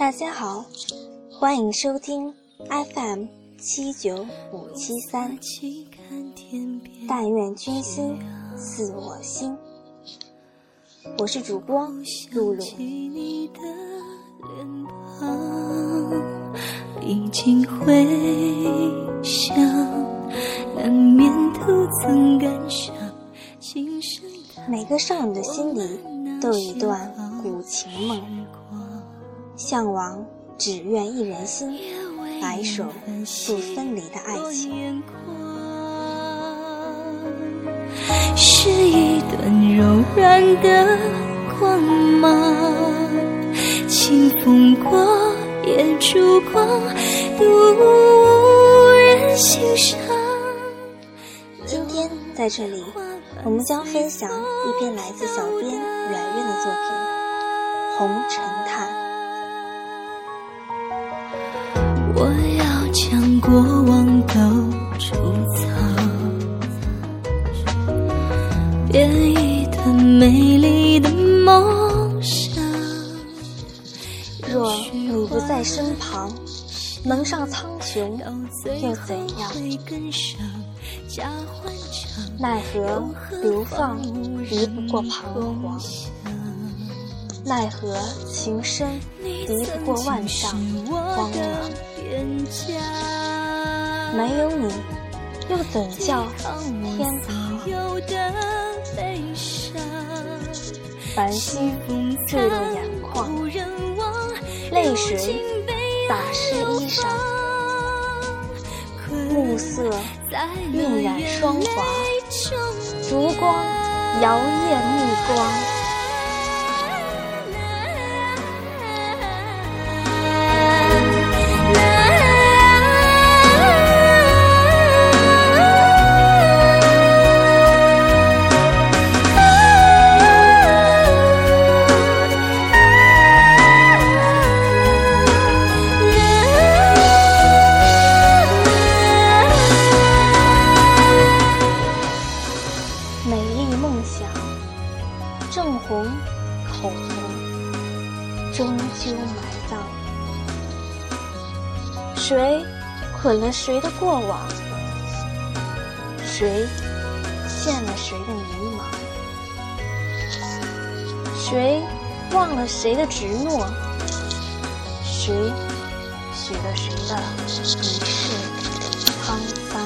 大家好，欢迎收听 FM 七九五七三。但愿君心似我心。我是主播露露。已经回想，难免都曾感伤。每个少女的心里都有一段古情梦，向往只愿一人心，白首不分离的爱情。是一段柔软的光芒，清风过，也烛光，独无人欣赏。今天在这里。我们将分享一篇来自小编圆圆的作品《红尘叹》。我要将过往都储藏，编一段美丽的梦想。若你不在身旁，能上苍穹又怎样？奈何流放敌不过彷徨，奈何情深敌不过万丈光芒。没有你，又怎叫天堂？繁星坠落眼眶，泪水洒湿衣裳，暮色晕染霜华。烛光摇曳目光。终究埋葬。谁捆了谁的过往？谁欠了谁的迷茫？谁忘了谁的执诺？谁许了谁的一世沧桑？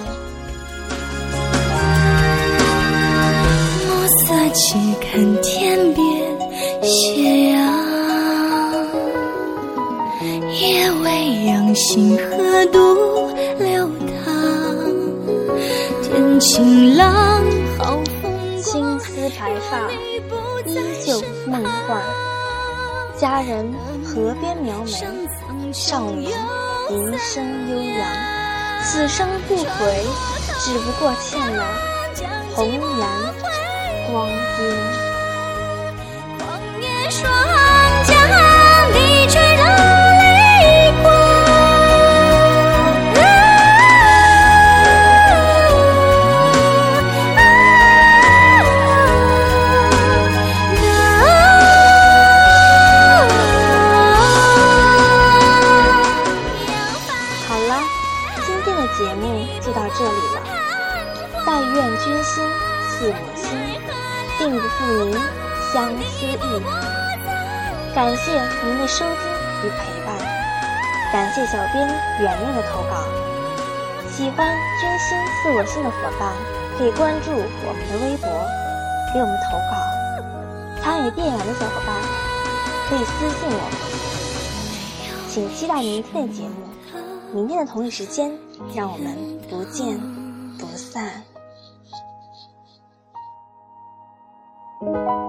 暮色起，看天边星河渡流淌，天晴朗，好风。青丝白发，依旧梦幻。佳人河边描眉，少年吟声悠扬。此生不悔，只不过欠了红颜光阴。狂野。心似我心，定不负您相思意。感谢您的收听与陪伴，感谢小编圆圆的投稿。喜欢君心似我心的伙伴，可以关注我们的微博，给我们投稿。参与电影的小伙伴，可以私信我们。请期待明天的节目，明天的同一时间，让我们不见不散。Thank you